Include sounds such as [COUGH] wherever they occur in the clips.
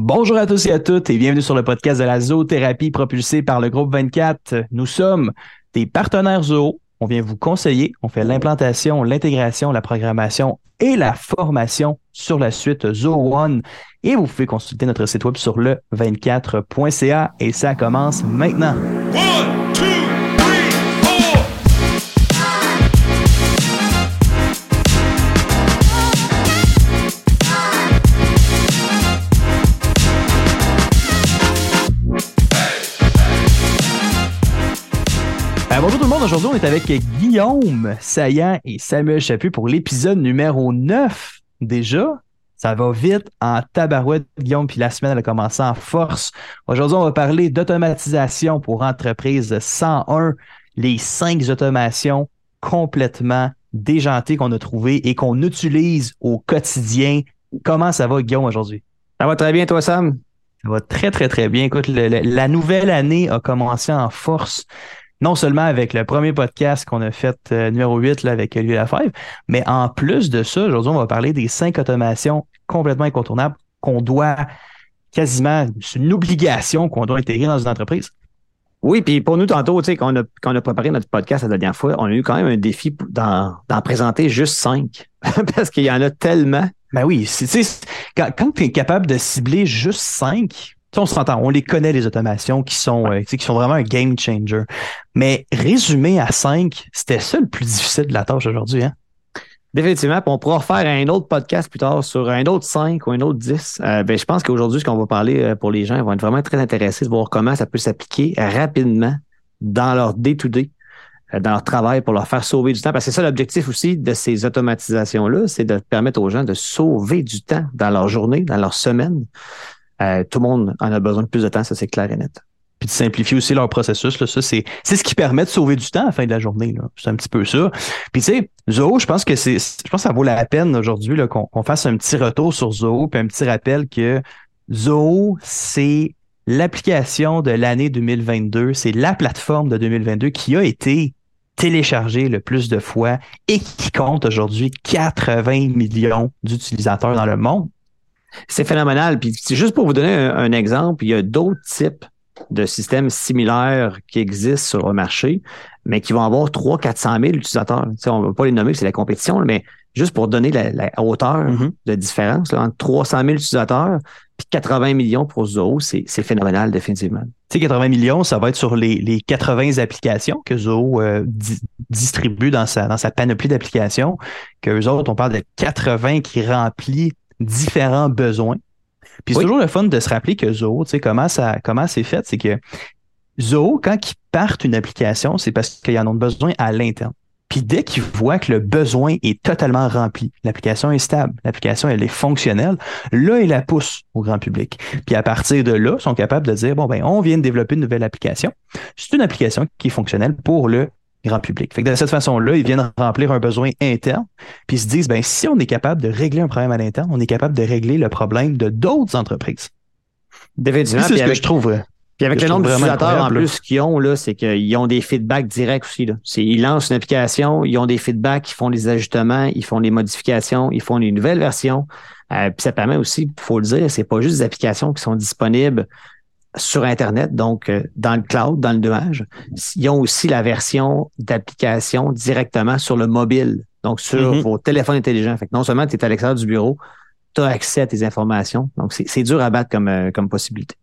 Bonjour à tous et à toutes et bienvenue sur le podcast de la zoothérapie propulsé par le groupe 24. Nous sommes des partenaires zoo. On vient vous conseiller. On fait l'implantation, l'intégration, la programmation et la formation sur la suite Zoo One. Et vous pouvez consulter notre site web sur le 24.ca et ça commence maintenant. Monde, aujourd'hui on est avec Guillaume Saillant et Samuel Chaput pour l'épisode numéro 9 déjà. Ça va vite en tabarouette, Guillaume, puis la semaine elle a commencé en force. Aujourd'hui on va parler d'automatisation pour entreprise 101, les cinq automations complètement déjantées qu'on a trouvées et qu'on utilise au quotidien. Comment ça va Guillaume aujourd'hui? Ça va très bien, toi, Sam? Ça va très, très, très bien. Écoute, le- le- la nouvelle année a commencé en force, non seulement avec le premier podcast qu'on a fait, euh, numéro 8, là, avec Olivier Lafèvre, mais en plus de ça, aujourd'hui, on va parler des cinq automations complètement incontournables qu'on doit quasiment, c'est une obligation qu'on doit intégrer dans une entreprise. Oui, puis pour nous, tantôt, tu sais, quand on a, quand on a préparé notre podcast la dernière fois, on a eu quand même un défi d'en présenter juste cinq. [LAUGHS] Parce qu'il y en a tellement. Ben oui, tu sais, quand, quand tu es capable de cibler juste cinq, on s'entend, on les connaît, les automations qui sont, euh, qui sont vraiment un game changer. Mais résumer à cinq, c'était ça le plus difficile de la tâche aujourd'hui. Hein? Définitivement, on pourra faire un autre podcast plus tard sur un autre 5 ou un autre 10. Euh, ben, je pense qu'aujourd'hui, ce qu'on va parler euh, pour les gens, ils vont être vraiment très intéressés de voir comment ça peut s'appliquer rapidement dans leur day-to-day, euh, dans leur travail pour leur faire sauver du temps. Parce que c'est ça l'objectif aussi de ces automatisations-là, c'est de permettre aux gens de sauver du temps dans leur journée, dans leur semaine. Euh, tout le monde en a besoin de plus de temps, ça c'est clair et net. Puis de simplifier aussi leur processus. Là, ça, c'est, c'est ce qui permet de sauver du temps à la fin de la journée. Là. C'est un petit peu ça. Puis tu sais, Zoho, je pense que c'est. Je pense que ça vaut la peine aujourd'hui là, qu'on, fasse un petit retour sur Zoho, puis un petit rappel que Zoho, c'est l'application de l'année 2022, c'est la plateforme de 2022 qui a été téléchargée le plus de fois et qui compte aujourd'hui 80 millions d'utilisateurs dans le monde. C'est phénoménal. Puis c'est juste pour vous donner un, un exemple, il y a d'autres types de systèmes similaires qui existent sur le marché, mais qui vont avoir 300 400 000 utilisateurs. Tu sais, on ne va pas les nommer, c'est la compétition, mais juste pour donner la, la hauteur Mhm. de différence là, entre 300 000 utilisateurs puis 80 millions pour Zoho, c'est c'est phénoménal définitivement. Tu sais, 80 millions, ça va être sur les, les 80 applications que Zoho euh, di- distribue dans sa, dans sa panoplie d'applications, qu'eux autres, on parle de 80 qui remplit différents besoins. Puis c'est Oui. toujours le fun de se rappeler que Zoho, tu sais, comment ça, comment c'est fait, c'est que Zoho, quand ils partent une application, c'est parce qu'ils en ont besoin à l'interne. Puis dès qu'ils voient que le besoin est totalement rempli, l'application est stable, l'application elle est fonctionnelle, là ils la poussent au grand public. Puis à partir de là, ils sont capables de dire bon ben on vient de développer une nouvelle application. C'est une application qui est fonctionnelle pour le grand public. Fait que de cette façon-là, ils viennent remplir un besoin interne, puis ils se disent ben si on est capable de régler un problème à l'interne, on est capable de régler le problème de d'autres entreprises. Définitivement. C'est ce que je trouve. puis avec le nombre d'utilisateurs en plus qu'ils ont, là, c'est qu'ils ont des feedbacks directs aussi. Là. C'est- Ils lancent une application, ils ont des feedbacks, ils font des ajustements, ils font des modifications, ils font des nouvelles versions. Euh, puis ça permet aussi, il faut le dire, c'est pas juste des applications qui sont disponibles sur Internet, donc euh, dans le cloud, dans le nuage. Ils ont aussi la version d'application directement sur le mobile, donc sur Mhm. vos téléphones intelligents. Fait que non seulement tu es à l'extérieur du bureau, tu as accès à tes informations. Donc, c'est dur à battre comme, euh, comme possibilité.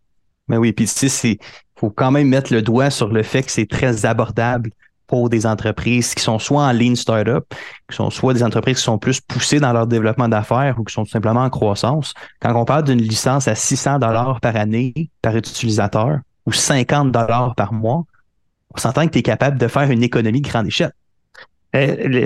Mais oui, puis tu sais, c'est faut quand même mettre le doigt sur le fait que c'est très abordable pour des entreprises qui sont soit en lean startup, qui sont soit des entreprises qui sont plus poussées dans leur développement d'affaires ou qui sont tout simplement en croissance. Quand on parle d'une licence à 600 dollars par année par utilisateur ou 50 dollars par mois, on s'entend que tu es capable de faire une économie de grande échelle.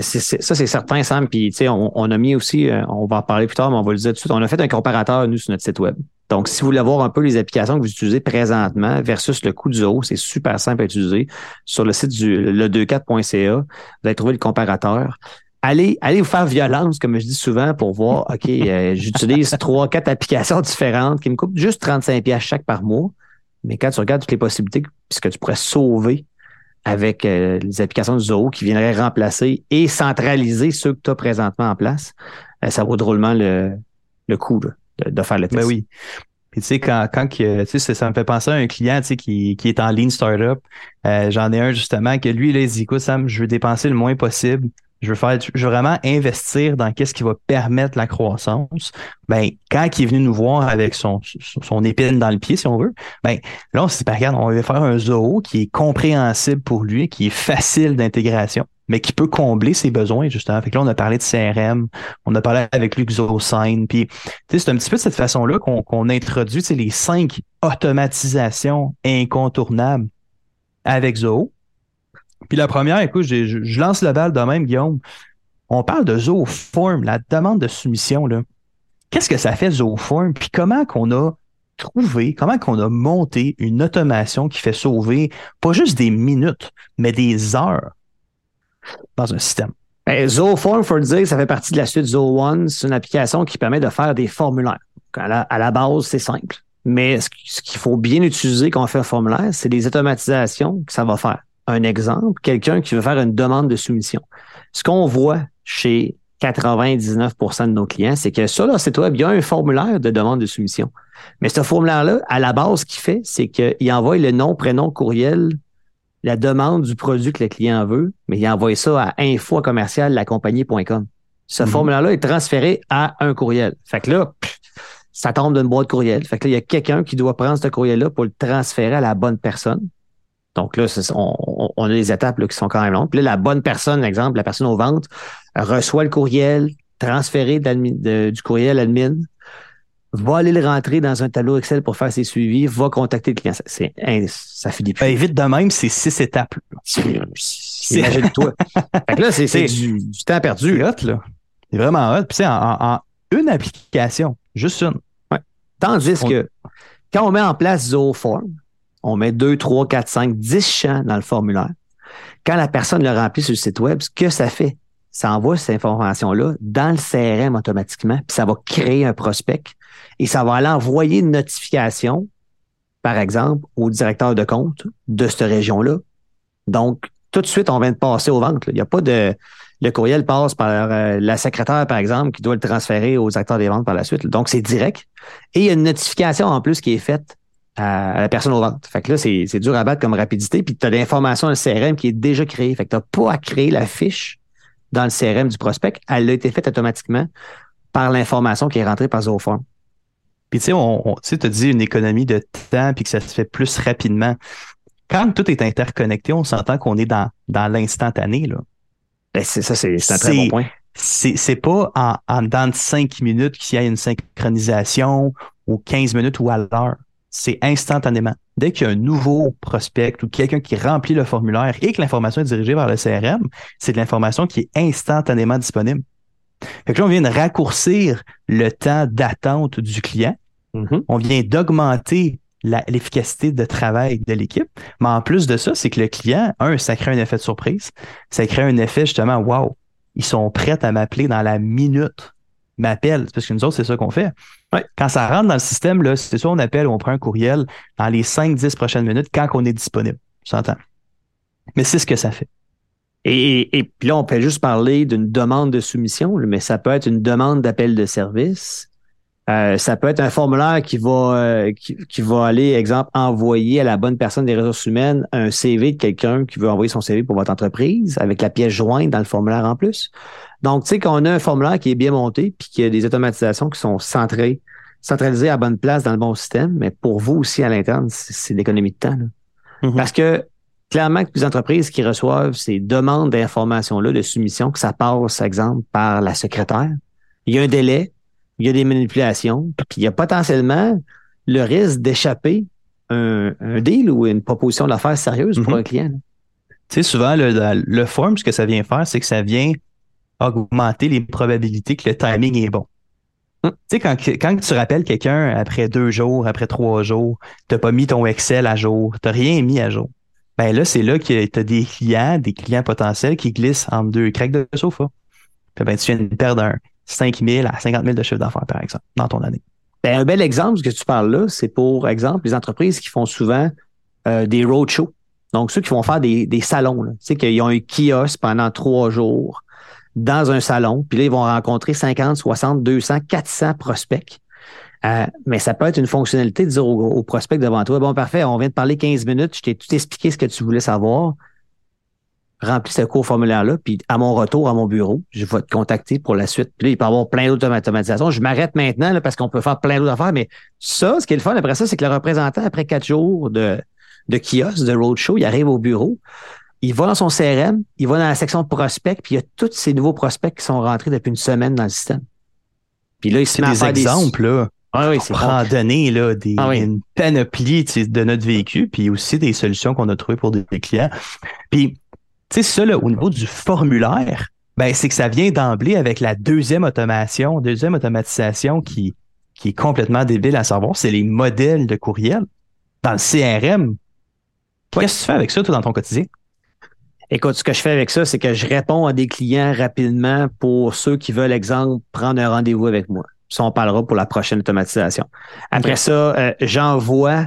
C'est- ça, c'est certain, Sam. Puis, on, on a mis aussi, euh, on va en parler plus tard, mais on va le dire tout de suite. On a fait un comparateur, nous, sur notre site web. Donc, si vous voulez voir un peu les applications que vous utilisez présentement versus le coût du Zoho, c'est super simple à utiliser. Sur le site du le24.ca, vous allez trouver le comparateur. Allez, allez vous faire violence, comme je dis souvent, pour voir, [LAUGHS] OK, euh, j'utilise trois, quatre applications différentes qui me coûtent juste 35 pièces chaque par mois. Mais quand tu regardes toutes les possibilités, puisque tu pourrais sauver avec euh, les applications de Zoho qui viendraient remplacer et centraliser ceux que tu as présentement en place, euh, ça vaut drôlement le, le coup là, de, de faire le test. Ben oui. Puis tu sais, quand, quand que, tu sais, ça me fait penser à un client tu sais, qui, qui est en lean startup. Euh, J'en ai un justement que lui, là, il dit écoute, Sam, je veux dépenser le moins possible. Je veux faire, je veux vraiment investir dans qu'est-ce qui va permettre la croissance. Ben, quand il est venu nous voir avec son, son épine dans le pied, si on veut, ben, là, on s'est dit, ben, regarde, on va faire un zoo qui est compréhensible pour lui, qui est facile d'intégration mais qui peut combler ses besoins, justement. Fait que là, on a parlé de CRM, on a parlé avec LuxoSign, puis c'est un petit peu de cette façon-là qu'on introduit les cinq automatisations incontournables avec Zoho. Puis la première, écoute, je, lance le bal de même, Guillaume. On parle de Form, la demande de soumission. Qu'est-ce que ça fait Form? Puis comment qu'on a trouvé, comment qu'on a monté une automation qui fait sauver pas juste des minutes, mais des heures dans un système. Ben, Zooform, il faut le dire, ça fait partie de la suite Zoo One. C'est une application qui permet de faire des formulaires. À la, à la base, c'est simple. Mais ce, qu'il faut bien utiliser quand on fait un formulaire, c'est des automatisations que ça va faire. Un exemple, quelqu'un qui veut faire une demande de soumission. Ce qu'on voit chez 99% de nos clients, c'est que sur leur site web, il y a un formulaire de demande de soumission. Mais ce formulaire-là, à la base, ce qu'il fait, c'est qu'il envoie le nom, prénom, courriel la demande du produit que le client veut, mais il envoie ça à info commercial la compagnie.com. Ce mhm. formulaire-là est transféré à un courriel. Fait que là, ça tombe d'une boîte courriel. Fait que là, il y a quelqu'un qui doit prendre ce courriel-là pour le transférer à la bonne personne. Donc là, on, on, a des étapes là, qui sont quand même longues. Puis là, la bonne personne, exemple, la personne aux ventes, reçoit le courriel, transféré du courriel admin, va aller le rentrer dans un tableau Excel pour faire ses suivis, va contacter le client. C'est, ça finit plus. Ben, vite de même, c'est six étapes. Imagine-toi. là, c'est, [LAUGHS] du, temps perdu. C'est hot, là. C'est vraiment hot. Puis, c'est en, une application, juste une. Ouais. Tandis que quand on met en place Zooform, on met 2, 3, 4, 5, 10 champs dans le formulaire. Quand la personne le remplit sur le site web, ce que ça fait, ça envoie cette information-là dans le CRM automatiquement, puis ça va créer un prospect et ça va aller envoyer une notification, par exemple, au directeur de compte de cette région-là. Donc, tout de suite, on vient de passer aux ventes. Il n'y a pas de. Le courriel passe par euh, la secrétaire, par exemple, qui doit le transférer aux acteurs des ventes par la suite. Donc, c'est direct. Et il y a une notification en plus qui est faite à, la personne aux ventes. Fait que là, c'est dur à battre comme rapidité. Puis tu as l'information dans le CRM qui est déjà créée. Fait que tu n'as pas à créer la fiche dans le CRM du prospect. Elle a été faite automatiquement par l'information qui est rentrée par Zoform. Puis tu sais, on, tu as dit une économie de temps puis que ça se fait plus rapidement. Quand tout est interconnecté, on s'entend qu'on est dans, dans l'instantané. Là. Ben, c'est ça, c'est un très bon point. C'est pas en, en dans de cinq minutes qu'il y a une synchronisation ou 15 minutes ou à l'heure. C'est instantanément. Dès qu'il y a un nouveau prospect ou quelqu'un qui remplit le formulaire et que l'information est dirigée vers le CRM, c'est de l'information qui est instantanément disponible. Fait que là, on vient de raccourcir le temps d'attente du client. Mm-hmm. On vient d'augmenter l'efficacité de travail de l'équipe. Mais en plus de ça, c'est que le client, un, ça crée un effet de surprise. Ça crée un effet justement, wow, ils sont prêts à m'appeler dans la minute. M'appelle, parce que nous autres, c'est ça qu'on fait. Quand ça rentre dans le système, là, c'est ça, on appelle ou on prend un courriel dans les 5-10 prochaines minutes quand on est disponible. Tu entends? Mais c'est ce que ça fait. Et, et, puis là, on peut juste parler d'une demande de soumission, mais ça peut être une demande d'appel de service. Euh, ça peut être un formulaire qui va, euh, qui, va aller, exemple, envoyer à la bonne personne des ressources humaines un CV de quelqu'un qui veut envoyer son CV pour votre entreprise avec la pièce jointe dans le formulaire en plus. Donc, tu sais, qu'on a un formulaire qui est bien monté puis qu'il y a des automatisations qui sont centrées, centralisées à bonne place dans le bon système, mais pour vous aussi à l'interne, c'est l'économie de temps. Mm-hmm. Parce que clairement que les entreprises qui reçoivent ces demandes d'informations-là, de soumission, que ça passe, exemple, par la secrétaire, il y a un délai, il y a des manipulations, puis il y a potentiellement le risque d'échapper un, un, deal ou une proposition d'affaires sérieuse pour mm-hmm. un client. Tu sais, souvent, le, le form, ce que ça vient faire, c'est que ça vient augmenter les probabilités que le timing est bon. Mm. Tu sais, quand, quand tu rappelles quelqu'un après deux jours, après trois jours, tu n'as pas mis ton Excel à jour, tu n'as rien mis à jour ben là, c'est là que tu as des clients, des clients potentiels qui glissent entre deux craques de sofa. Puis ben, tu viens de perdre un 5 000 à 50 000 de chiffre d'affaires, par exemple, dans ton année. Ben, un bel exemple, que tu parles là, c'est pour exemple les entreprises qui font souvent euh, des roadshows. Donc, ceux qui vont faire des, des salons. Tu sais, qu'ils ont un kiosque pendant trois jours dans un salon, puis là, ils vont rencontrer 50, 60, 200, 400 prospects. Euh, mais ça peut être une fonctionnalité de dire au, au prospect devant toi, bon, parfait, on vient de parler 15 minutes, je t'ai tout expliqué ce que tu voulais savoir. Remplis ce court formulaire-là, puis à mon retour à mon bureau, je vais te contacter pour la suite. Puis là, il peut y avoir plein d'autres automatisations. Je m'arrête maintenant là, parce qu'on peut faire plein d'autres affaires, mais ça, ce qui est le fun après ça, c'est que le représentant, après quatre jours de, de kiosque, de roadshow, il arrive au bureau, il va dans son CRM, il va dans la section de prospects, puis il y a tous ces nouveaux prospects qui sont rentrés depuis une semaine dans le système. Puis là, il se met à des faire exemples, là. Ah oui, c'est bon. donner là, des, Ah oui. une panoplie tu sais, de notre vécu, puis aussi des solutions qu'on a trouvées pour des clients. Puis, tu sais, ça, là, au niveau du formulaire, ben, c'est que ça vient d'emblée avec la deuxième automation, deuxième automatisation qui, qui est complètement débile à savoir, c'est les modèles de courriel. Dans le CRM, qu'est-ce que tu fais avec ça, toi, dans ton quotidien? Écoute, ce que je fais avec ça, c'est que je réponds à des clients rapidement pour ceux qui veulent, exemple, prendre un rendez-vous avec moi. Ça, on parlera pour la prochaine automatisation. Après ça, euh, j'envoie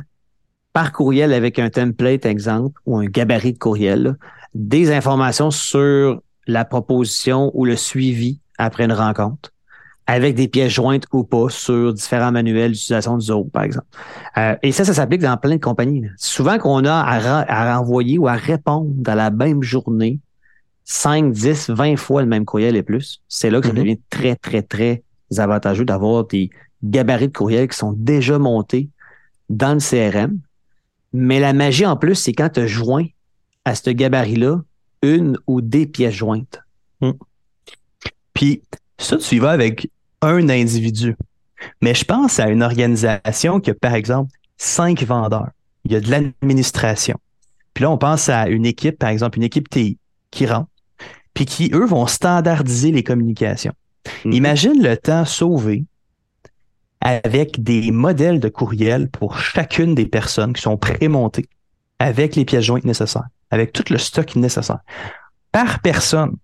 par courriel avec un template, exemple, ou un gabarit de courriel, là, des informations sur la proposition ou le suivi après une rencontre, avec des pièces jointes ou pas sur différents manuels d'utilisation du Zoho, par exemple. Euh, et ça, ça s'applique dans plein de compagnies. Souvent qu'on a à, à renvoyer ou à répondre dans la même journée 5, 10, 20 fois le même courriel et plus, c'est là que ça Mhm. devient très, très, très avantageux d'avoir des gabarits de courriel qui sont déjà montés dans le CRM. Mais la magie en plus, c'est quand tu joins à ce gabarit-là une ou des pièces jointes. Puis ça, tu y vas avec un individu. Mais je pense à une organisation qui a, par exemple, cinq vendeurs. Il y a de l'administration. Puis là, on pense à une équipe, par exemple, une équipe TI qui rentre, puis qui, eux, vont standardiser les communications. Mhm. Imagine le temps sauvé avec des modèles de courriel pour chacune des personnes qui sont prémontées avec les pièces jointes nécessaires, avec tout le stock nécessaire. Par personne,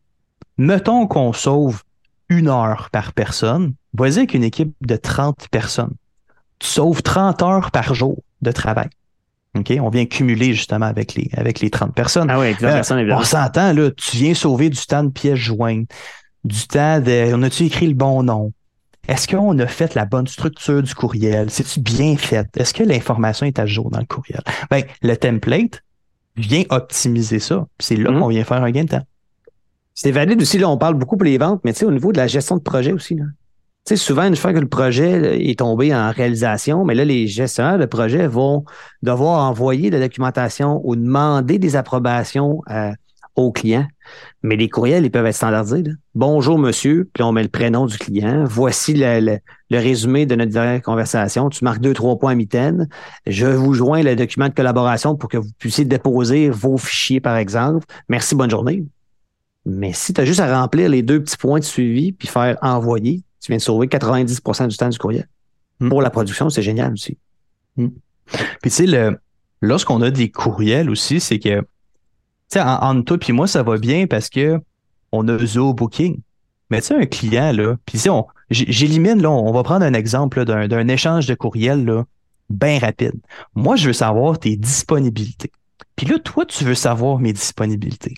mettons qu'on sauve une heure par personne, vas-y avec une équipe de 30 personnes. Tu sauves 30 heures par jour de travail. OK? On vient cumuler justement avec les, avec les 30 personnes. Ah oui, avec Euh, personne, évidemment. On s'entend, là, tu viens sauver du temps de pièces jointes, du temps de. On a-tu écrit le bon nom? Est-ce qu'on a fait la bonne structure du courriel? C'est-tu bien fait? Est-ce que l'information est à jour dans le courriel? Ben, le template vient optimiser ça. C'est là Mhm. qu'on vient faire un gain de temps. C'est valide aussi, là, on parle beaucoup pour les ventes, mais tu sais, au niveau de la gestion de projet aussi, là. Tu sais, souvent, une fois que le projet là, est tombé en réalisation, mais là, les gestionnaires de projet vont devoir envoyer de la documentation ou demander des approbations euh, aux clients. Mais les courriels, ils peuvent être standardisés. là. Bonjour, monsieur, puis on met le prénom du client. Voici le, le- le résumé de notre dernière conversation. Tu marques deux, trois points à mitaine. Je vous joins le document de collaboration pour que vous puissiez déposer vos fichiers, par exemple. Merci, bonne journée. Mais si tu as juste à remplir les deux petits points de suivi puis faire envoyer, tu viens de sauver 90% du temps du courriel. Mm. Pour la production, c'est génial aussi. Puis tu sais, le, lorsqu'on a des courriels aussi, c'est que, sais, en- entre toi puis moi, ça va bien parce que on a Zoho Booking. Mais tu sais, un client, là, puis sais, on- j'élimine, là, on va prendre un exemple là, d'un, d'un échange de courriel, là, bien rapide. Moi, je veux savoir tes disponibilités. Puis là, toi, tu veux savoir mes disponibilités.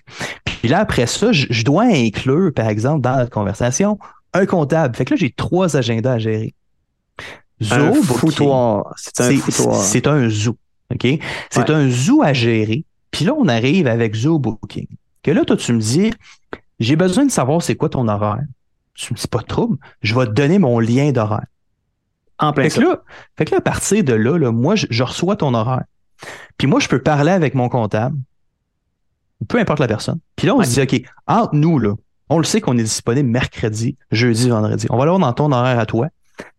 Puis là, après ça, je, je dois inclure, par exemple, dans notre conversation, un comptable. Fait que là, j'ai trois agendas à gérer. Un foutoir. C'est un c'est- foutoir. C'est un zoo. OK? C'est Ouais. un zoo à gérer. Puis là, on arrive avec Zoo Booking. Que là, toi, tu me dis, j'ai besoin de savoir c'est quoi ton horaire. Tu me dis pas de trouble. Je vais te donner mon lien d'horaire. En plein Fait que, là, fait que là, à partir de là, là moi, je, je reçois ton horaire. Puis moi, je peux parler avec mon comptable, peu importe la personne. Puis là, on Ouais. se dit, OK, entre nous, là, on le sait qu'on est disponible mercredi, jeudi, vendredi. On va l'avoir dans ton horaire à toi.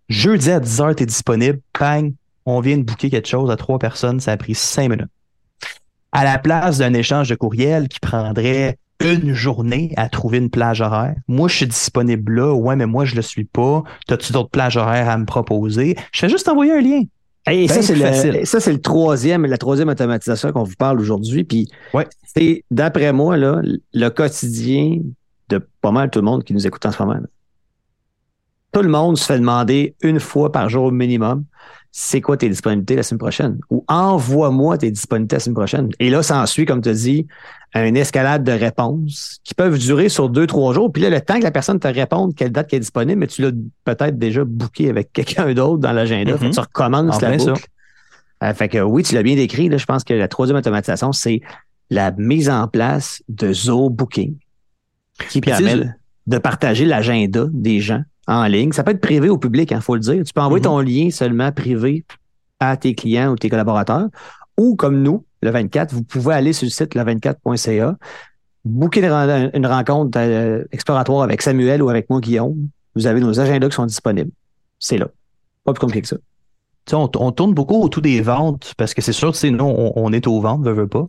Jeudi à 10h, tu es disponible. Bang, on vient de booker quelque chose à trois personnes. Ça a pris cinq minutes. À la place d'un échange de courriel qui prendrait une journée à trouver une plage horaire. Moi, je suis disponible là. Ouais, mais moi, je le suis pas. T'as-tu d'autres plages horaires à me proposer? Je fais juste envoyer un lien. Et ça, Ben c'est le, ça, c'est le troisième, la troisième automatisation qu'on vous parle aujourd'hui. Puis, Ouais. c'est, d'après moi, là, le quotidien de pas mal tout le monde qui nous écoute en ce moment. Tout le monde se fait demander une fois par jour au minimum c'est quoi tes disponibilités la semaine prochaine? Ou envoie-moi tes disponibilités la semaine prochaine. Et là, ça ensuit, comme tu as dit, une escalade de réponses qui peuvent durer sur deux, trois jours. Puis là, le temps que la personne te réponde quelle date qui est disponible, mais tu l'as peut-être déjà booké avec [LAUGHS] quelqu'un d'autre dans l'agenda. Mhm. Tu recommences En la ça. boucle. Euh, fait que oui, tu l'as bien décrit. Là, je pense que la troisième automatisation, c'est la mise en place de Zoho Booking qui permet de partager l'agenda des gens en ligne. Ça peut être privé ou public, il faut le dire. Tu peux envoyer Mhm. ton lien seulement privé à tes clients ou tes collaborateurs. Ou comme nous, le 24, vous pouvez aller sur le site le24.ca, booker une, ren- une rencontre euh, exploratoire avec Samuel ou avec moi, Guillaume. Vous avez nos agendas qui sont disponibles. C'est là. Pas plus compliqué que ça. Tu sais, on, on tourne beaucoup autour des ventes parce que c'est sûr, sais, nous, on, on est aux ventes, veut, veut pas.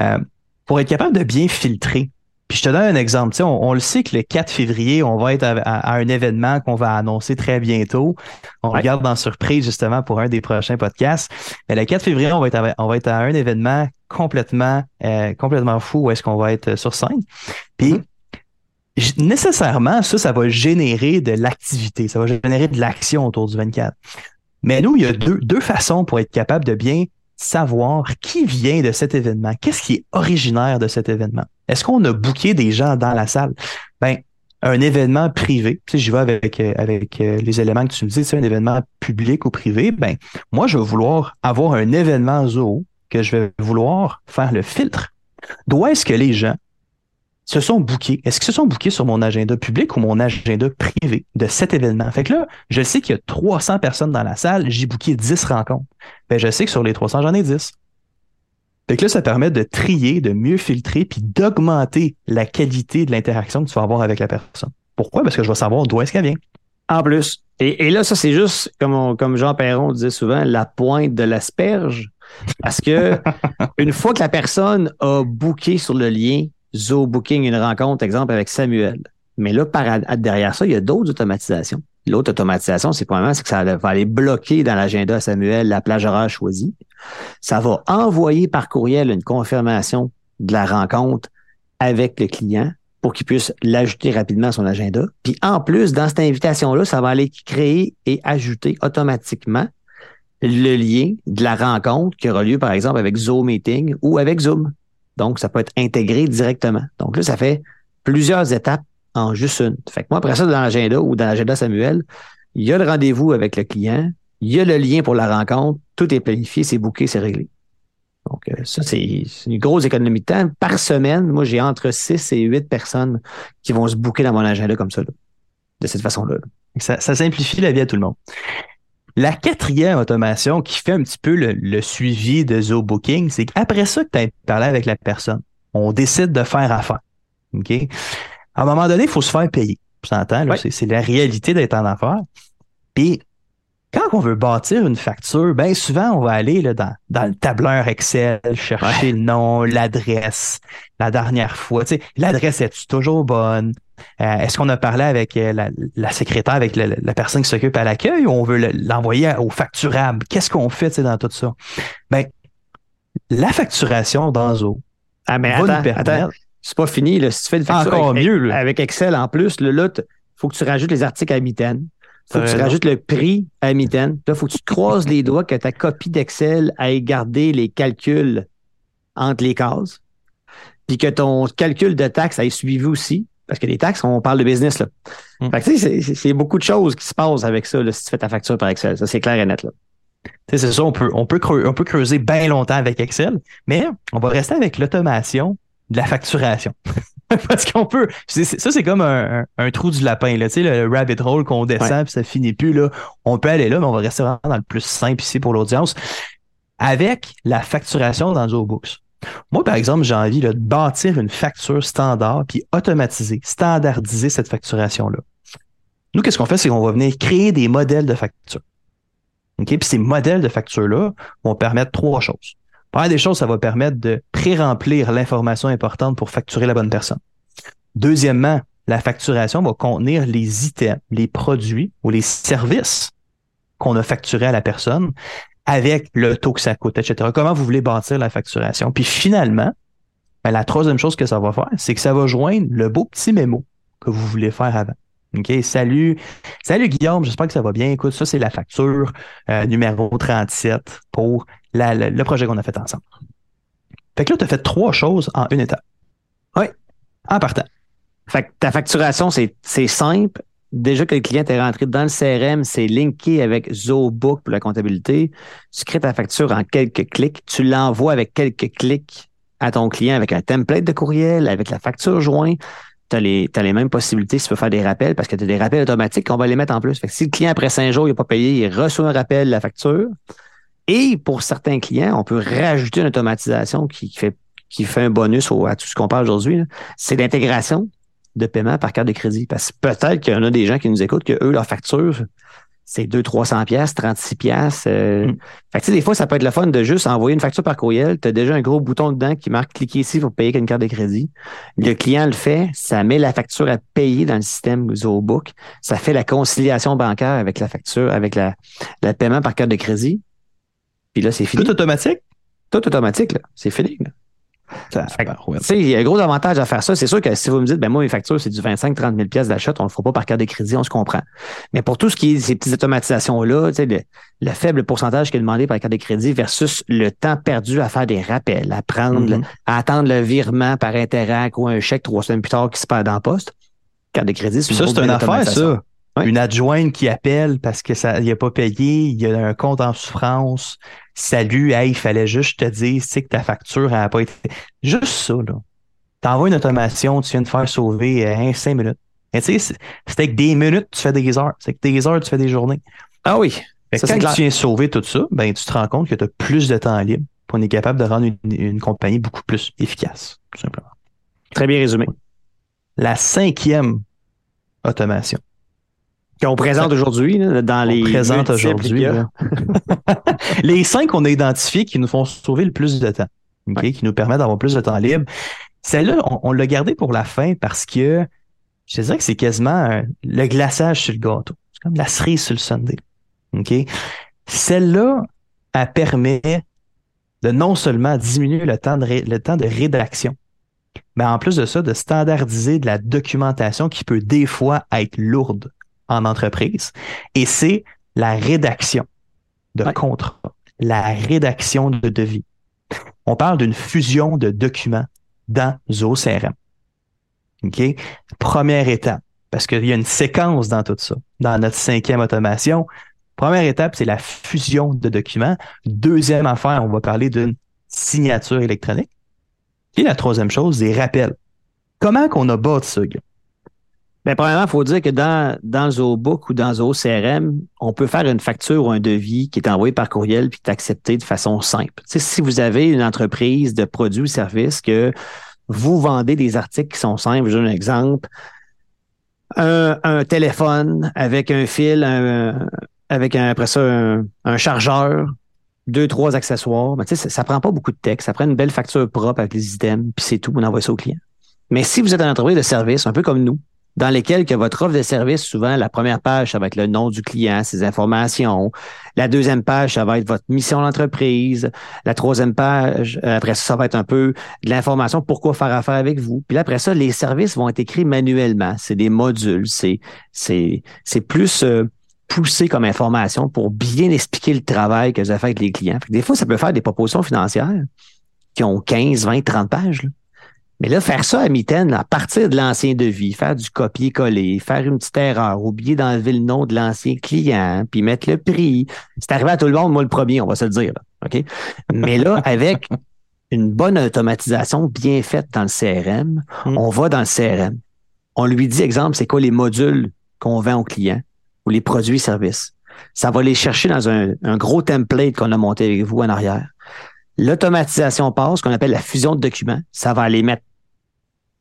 Euh, pour être capable de bien filtrer. Puis je te donne un exemple. On, on le sait que le 4 février, on va être à, à- à un événement qu'on va annoncer très bientôt. On Ouais. regarde dans surprise justement pour un des prochains podcasts. Mais le 4 février, on va être à, on va être à un événement complètement, euh, complètement fou où est-ce qu'on va être sur scène. Puis Mhm. j- nécessairement, ça, ça va générer de l'activité. Ça va générer de l'action autour du 24. Mais nous, il y a deux, deux façons pour être capable de bien savoir qui vient de cet événement. Qu'est-ce qui est originaire de cet événement? Est-ce qu'on a booké des gens dans la salle? Ben, un événement privé, sais, j'y vais avec, euh, euh, les éléments que tu me dis, c'est un événement public ou privé, ben, moi, je vais vouloir avoir un événement zoo que je vais vouloir faire le filtre. D'où est-ce que les gens se sont bookés? Est-ce qu'ils se sont bookés sur mon agenda public ou mon agenda privé de cet événement? Fait que là, je sais qu'il y a 300 personnes dans la salle, j'ai booké 10 rencontres. Ben, je sais que sur les 300, j'en ai 10. Fait que là, ça permet de trier, de mieux filtrer, puis d'augmenter la qualité de l'interaction que tu vas avoir avec la personne. Pourquoi? Parce que je vais savoir d'où est-ce qu'elle vient. En plus. Et, et là, ça, c'est juste, comme, on- comme Jean Perron disait souvent, la pointe de l'asperge. Parce que [LAUGHS] une fois que la personne a booké sur le lien Zo Booking une rencontre, exemple, avec Samuel, mais là, par, derrière ça, il y a d'autres automatisations. L'autre automatisation, c'est probablement c'est que ça va aller bloquer dans l'agenda Samuel la plage horaire choisie. Ça va envoyer par courriel une confirmation de la rencontre avec le client pour qu'il puisse l'ajouter rapidement à son agenda. Puis en plus, dans cette invitation-là, ça va aller créer et ajouter automatiquement le lien de la rencontre qui aura lieu, par exemple, avec Zoom Meeting ou avec Zoom. Donc, ça peut être intégré directement. Donc là, ça fait plusieurs étapes en juste une. Fait que moi, après ça, dans l'agenda ou dans l'agenda Samuel, il y a le rendez-vous avec le client, il y a le lien pour la rencontre, tout est planifié, c'est booké, c'est réglé. Donc, euh, ça, c'est une grosse économie de temps. Par semaine, moi, j'ai entre 6 et 8 personnes qui vont se booker dans mon agenda comme ça, de cette façon-là. là. Ça, ça simplifie la vie à tout le monde. La quatrième automation qui fait un petit peu le, le suivi de Zo Booking, c'est qu'après ça que tu as parlé avec la personne, on décide de faire affaire. OK? À un moment donné, il faut se faire payer. Tu? Ouais. C'est, la réalité d'être en affaires. Puis, quand on veut bâtir une facture, bien souvent, on va aller là, dans, dans le tableur Excel, chercher le nom, l'adresse, la dernière fois. Tu sais, l'adresse est toujours bonne? Euh, Est-ce qu'on a parlé avec euh, la, la secrétaire, avec la, la personne qui s'occupe à l'accueil ou on veut le- l'envoyer au facturable? Qu'est-ce qu'on fait dans tout ça? Ben, la facturation dans Zo Ah, mais va nous attends, permettre. c'est pas fini. Là. Si tu fais une facture Encore avec, mieux, là. avec Excel en plus, là, là, t- faut que tu rajoutes les articles à mitaine. faut que tu raison. rajoutes le prix à mitaine. Là, faut que tu te croises les doigts que ta copie d'Excel aille garder les calculs entre les cases. Puis que ton calcul de taxes aille suivi aussi. Parce que les taxes, on parle de business, là. Mm. Fait que, tu sais, c'est- beaucoup de choses qui se passent avec ça, là, si tu fais ta facture par Excel. Ça, c'est clair et net, là. Tu sais, c'est ça, on peut, on, peut creuser, on peut creuser bien longtemps avec Excel, mais on va rester avec l'automation de la facturation. [LAUGHS] Parce qu'on peut. ça, c'est comme un, trou du lapin, là, tu sais, le rabbit hole qu'on descend puis ça finit plus. Là. On peut aller là, mais on va rester vraiment dans le plus simple ici pour l'audience. Avec la facturation dans ZooBooks. Moi, par exemple, j'ai envie de bâtir une facture standard puis automatiser, standardiser cette facturation-là. Nous, qu'est-ce qu'on fait? C'est qu'on va venir créer des modèles de facture. OK? Puis ces modèles de facture-là vont permettre trois choses. Première des choses, ça va permettre de pré-remplir l'information importante pour facturer la bonne personne. Deuxièmement, la facturation va contenir les items, les produits ou les services qu'on a facturés à la personne avec le taux que ça coûte, etc. Comment vous voulez bâtir la facturation? Puis finalement, ben, la troisième chose que ça va faire, c'est que ça va joindre le beau petit mémo que vous voulez faire avant. OK, salut. Salut Guillaume, j'espère que ça va bien. Écoute, ça, c'est la facture euh, numéro 37 pour la- la- le projet qu'on a fait ensemble. Fait que là, tu as fait trois choses en une étape. Oui. En partant. Fait que ta facturation, c'est c'est simple. Déjà que le client est rentré dans le CRM, c'est linké avec ZooBook pour la comptabilité. Tu crées ta facture en quelques clics. Tu l'envoies avec quelques clics à ton client avec un template de courriel, avec la facture jointe. Tu as les, mêmes possibilités si tu peux faire des rappels parce que tu as des rappels automatiques qu'on va les mettre en plus. Si le client, après cinq jours, il n'a pas payé, il reçoit un rappel de la facture. Et pour certains clients, on peut rajouter une automatisation qui fait, un bonus à tout ce qu'on parle aujourd'hui. C'est l'intégration de paiement par carte de crédit. Parce que peut-être qu'il y en a des gens qui nous écoutent que eux, leur facture, c'est 200-300 pièces 36 pièces. Mm. Fait que, des fois, ça peut être le fun de juste envoyer une facture par courriel. Tu as déjà un gros bouton dedans qui marque cliquez ici pour payer avec une carte de crédit. Le client le fait, ça met la facture à payer dans le système ZooBook. Ça fait la conciliation bancaire avec la facture, avec la, le paiement par carte de crédit. Puis là, c'est fini. Tout automatique? Tout automatique, là. C'est fini. là. Il y a un gros avantage à faire ça. C'est sûr que si vous me dites, ben moi, mes factures, c'est du 25-30 000 pièces d'achat, on le fera pas par carte de crédit, on se comprend. Mais pour tout ce qui est ces petites automatisations-là, le, le faible pourcentage qui est demandé par la carte de crédit versus le temps perdu à faire des rappels, à prendre, Mhm. le- à attendre le virement par Interac ou un chèque trois semaines plus tard qui se perd dans le poste. Carte de crédit, c'est Ça, c'est une affaire, ça. Ouais. Une adjointe qui appelle parce que ça, il a pas payé, il y a un compte en souffrance. Salut, hey, il fallait juste te dire, sais que ta facture n'a pas été. Juste ça, là. T'envoies une automation, tu viens de faire sauver euh, 5 minutes. Et tu sais, c'est c'est avec des minutes, tu fais des heures. C'est avec des heures, tu fais des journées. Ah oui. Que Ça, c'est quand tu viens sauver tout ça, ben, tu te rends compte que tu as plus de temps libre. On est capable de rendre une, une compagnie beaucoup plus efficace, tout simplement. Très bien résumé. La cinquième automation. Qu'on présente aujourd'hui, dans les. On présente aujourd'hui. [LAUGHS] les cinq qu'on a identifiés qui nous font sauver le plus de temps, Ouais. qui nous permettent d'avoir plus de temps libre. Celle-là, on, on l'a gardé pour la fin parce que je te dirais que c'est quasiment euh, le glaçage sur le gâteau. C'est comme la cerise sur le sundae. ok? Celle-là, elle permet de non seulement diminuer le temps de, ré- le temps de rédaction, mais en plus de ça, de standardiser de la documentation qui peut des fois être lourde en entreprise. Et c'est la rédaction de Ouais. contrats, la rédaction de devis. On parle d'une fusion de documents dans ZooCRM. OK? Première étape, parce qu'il y a une séquence dans tout ça, dans notre cinquième automation. Première étape, c'est la fusion de documents. Deuxième affaire, on va parler d'une signature électronique. Et la troisième chose, des rappels. Comment qu'on a bâti ça, gars? Ben, premièrement, il faut dire que dans, dans ZooBook ou dans ZooCRM, on peut faire une facture ou un devis qui est envoyé par courriel puis qui est accepté de façon simple. Si vous avez une entreprise de produits ou services que vous vendez des articles qui sont simples, je donne un exemple, un, téléphone avec un fil, un- avec après ça un, chargeur, deux, trois accessoires, ben, ça, ça prend pas beaucoup de texte, ça prend une belle facture propre avec les items, puis c'est tout, on envoie ça au client. Mais si vous êtes une entreprise de service, un peu comme nous, dans lesquels que votre offre de service, souvent, la première page, ça va être le nom du client, ses informations. La deuxième page, ça va être votre mission d'entreprise. La troisième page, euh, après ça, ça va être un peu de l'information, pourquoi faire affaire avec vous. Puis là, après ça, les services vont être écrits manuellement. C'est des modules. C'est, c'est, c'est plus euh, poussé comme information pour bien expliquer le travail que vous avez fait avec les clients. Des fois, ça peut faire des propositions financières qui ont 15, 20, 30 pages. là. Mais là, faire ça à mitaine, à partir de l'ancien devis, faire du copier-coller, faire une petite erreur, oublier d'enlever le nom de l'ancien client, puis mettre le prix. C'est arrivé à tout le monde, moi le premier, on va se le dire. là, OK? Mais là, [LAUGHS] avec une bonne automatisation bien faite dans le CRM, Mm. on va dans le CRM. On lui dit, exemple, c'est quoi les modules qu'on vend aux clients ou les produits et services? Ça va les chercher dans un, un gros template qu'on a monté avec vous en arrière. L'automatisation passe, ce qu'on appelle la fusion de documents. Ça va aller mettre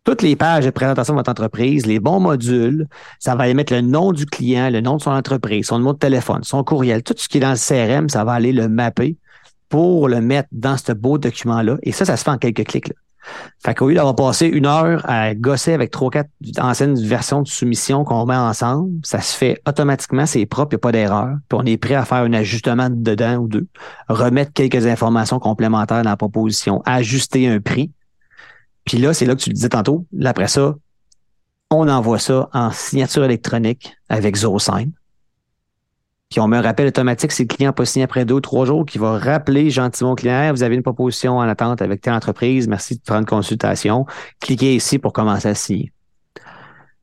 toutes les pages de présentation de votre entreprise, les bons modules. Ça va aller mettre le nom du client, le nom de son entreprise, son numéro de téléphone, son courriel, tout ce qui est dans le CRM, ça va aller le mapper pour le mettre dans ce beau document-là. Et ça, ça se fait en quelques clics. Là. Fait qu'au lieu d'avoir passé une heure à gosser avec trois, quatre anciennes versions de soumission qu'on met ensemble, ça se fait automatiquement, c'est propre, il n'y a pas d'erreur. Puis on est prêt à faire un ajustement dedans ou deux, remettre quelques informations complémentaires dans la proposition, ajuster un prix. Puis là, c'est là que tu le disais tantôt. Là, après ça, on envoie ça en signature électronique avec ZoSign. Puis on met un rappel automatique si le client n'a pas signé après deux ou trois jours, qui va rappeler gentiment au client, vous avez une proposition en attente avec telle entreprise, merci de prendre consultation. Cliquez ici pour commencer à signer.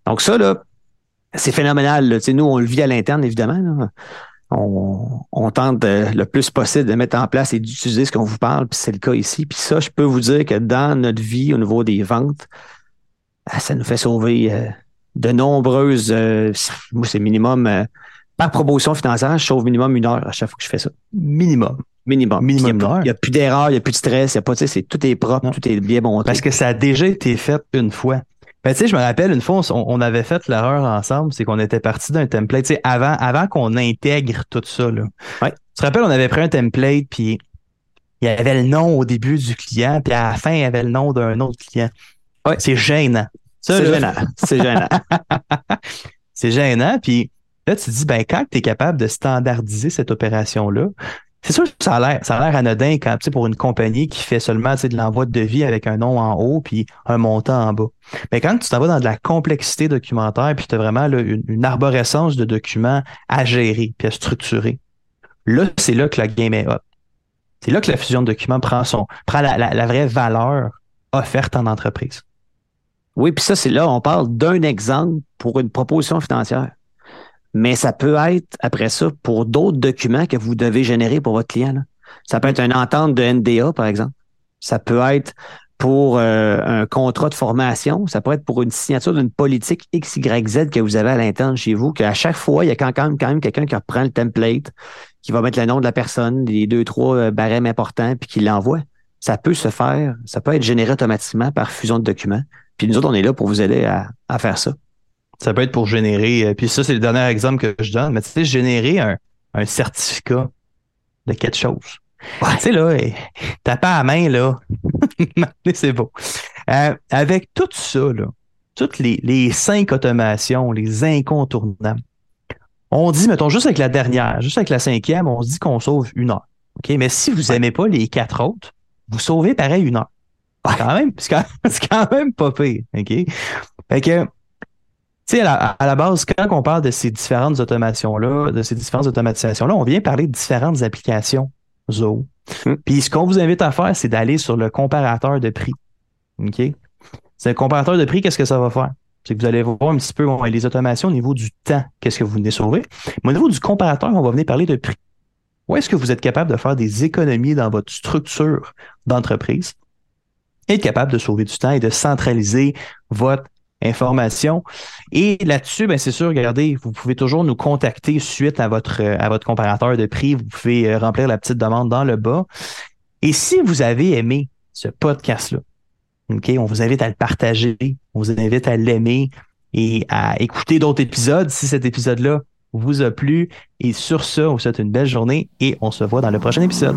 Donc ça, là, c'est phénoménal. Là. Nous, on le vit à l'interne, évidemment. On, on, tente de, le plus possible de mettre en place et d'utiliser ce qu'on vous parle, puis c'est le cas ici. Puis ça, je peux vous dire que dans notre vie, au niveau des ventes, ah, ça nous fait sauver euh, de nombreuses, euh, moi c'est minimum, euh, par proposition financière, je sauve minimum une heure à chaque fois que je fais ça. Minimum. Minimum. Minimum il n'y a, plus d'erreur, il n'y a plus de stress, il y a pas, tu sais, c'est- tout est propre, Non. tout est bien monté. Parce que ça a déjà été fait une fois. Ben, tu sais, je me rappelle une fois, on, on avait fait l'erreur ensemble, c'est qu'on était parti d'un template, tu sais, avant, avant qu'on intègre tout ça, là. Ouais. Tu te rappelles, on avait pris un template, puis il y avait le nom au début du client, puis à la fin, il y avait le nom d'un autre client. Ouais. C'est gênant. C'est gênant. [LAUGHS] C'est gênant. c'est gênant. Puis là, tu te dis, ben, quand tu es capable de standardiser cette opération-là, c'est sûr que ça a l'air, ça a l'air anodin quand, pour une compagnie qui fait seulement, de l'envoi de devis avec un nom en haut puis un montant en bas. Mais quand tu t'en vas dans de la complexité documentaire puis tu as vraiment là, une, arborescence de documents à gérer puis à structurer, là, c'est là que la game est hot. C'est là que la fusion de documents prend son, prend la, la- la vraie valeur offerte en entreprise. Oui, puis ça, c'est là, on parle d'un exemple pour une proposition financière. Mais ça peut être, après ça, pour d'autres documents que vous devez générer pour votre client. Ça peut être une entente de NDA, par exemple. Ça peut être pour euh, un contrat de formation. Ça peut être pour une signature d'une politique XYZ que vous avez à l'interne chez vous, qu'à chaque fois, il y a quand même, quand même quelqu'un qui reprend le template, qui va mettre le nom de la personne, les deux, trois euh, barèmes importants, puis qui l'envoie. Ça peut se faire, ça peut être généré automatiquement par fusion de documents. Puis nous autres, on est là pour vous aider à faire ça. Ça peut être pour générer, euh, puis ça, c'est le dernier exemple que je donne, mais tu sais, générer un, un certificat de quelque chose. Ouais. Tu sais, là, eh, t'as pas à main, là. [LAUGHS] Mais c'est beau. Euh, avec tout ça, là, toutes les, les cinq automations, les incontournables, on dit, mettons, juste avec la dernière, juste avec la cinquième, on se dit qu'on sauve une heure. OK? Mais si vous aimez pas les quatre autres, vous sauvez pareil une heure. Quand même, c'est quand, [LAUGHS] quand même pas pire. OK? Fait que, sais, à la, à la base, quand on parle de ces différentes automations-là, de ces différentes automatisations-là, on vient parler de différentes applications Zoho. Hmm. Puis ce qu'on vous invite à faire, c'est d'aller sur le comparateur de prix. OK? C'est un comparateur de prix, qu'est-ce que ça va faire? C'est que vous allez voir un petit peu bon, les automations au niveau du temps, qu'est-ce que vous venez sauver. Mais au niveau du comparateur, on va venir parler de prix. Où est-ce que vous êtes capable de faire des économies dans votre structure d'entreprise et être capable de sauver du temps et de centraliser votre information. Et là-dessus, ben, c'est sûr, regardez, vous pouvez toujours nous contacter suite à votre, euh, à votre comparateur de prix. Vous pouvez euh, remplir la petite demande dans le bas. Et si vous avez aimé ce podcast-là, OK, on vous invite à le partager, on vous invite à l'aimer et à écouter d'autres épisodes si cet épisode-là vous a plu. Et sur ce, on vous souhaite une belle journée et on se voit dans le prochain épisode.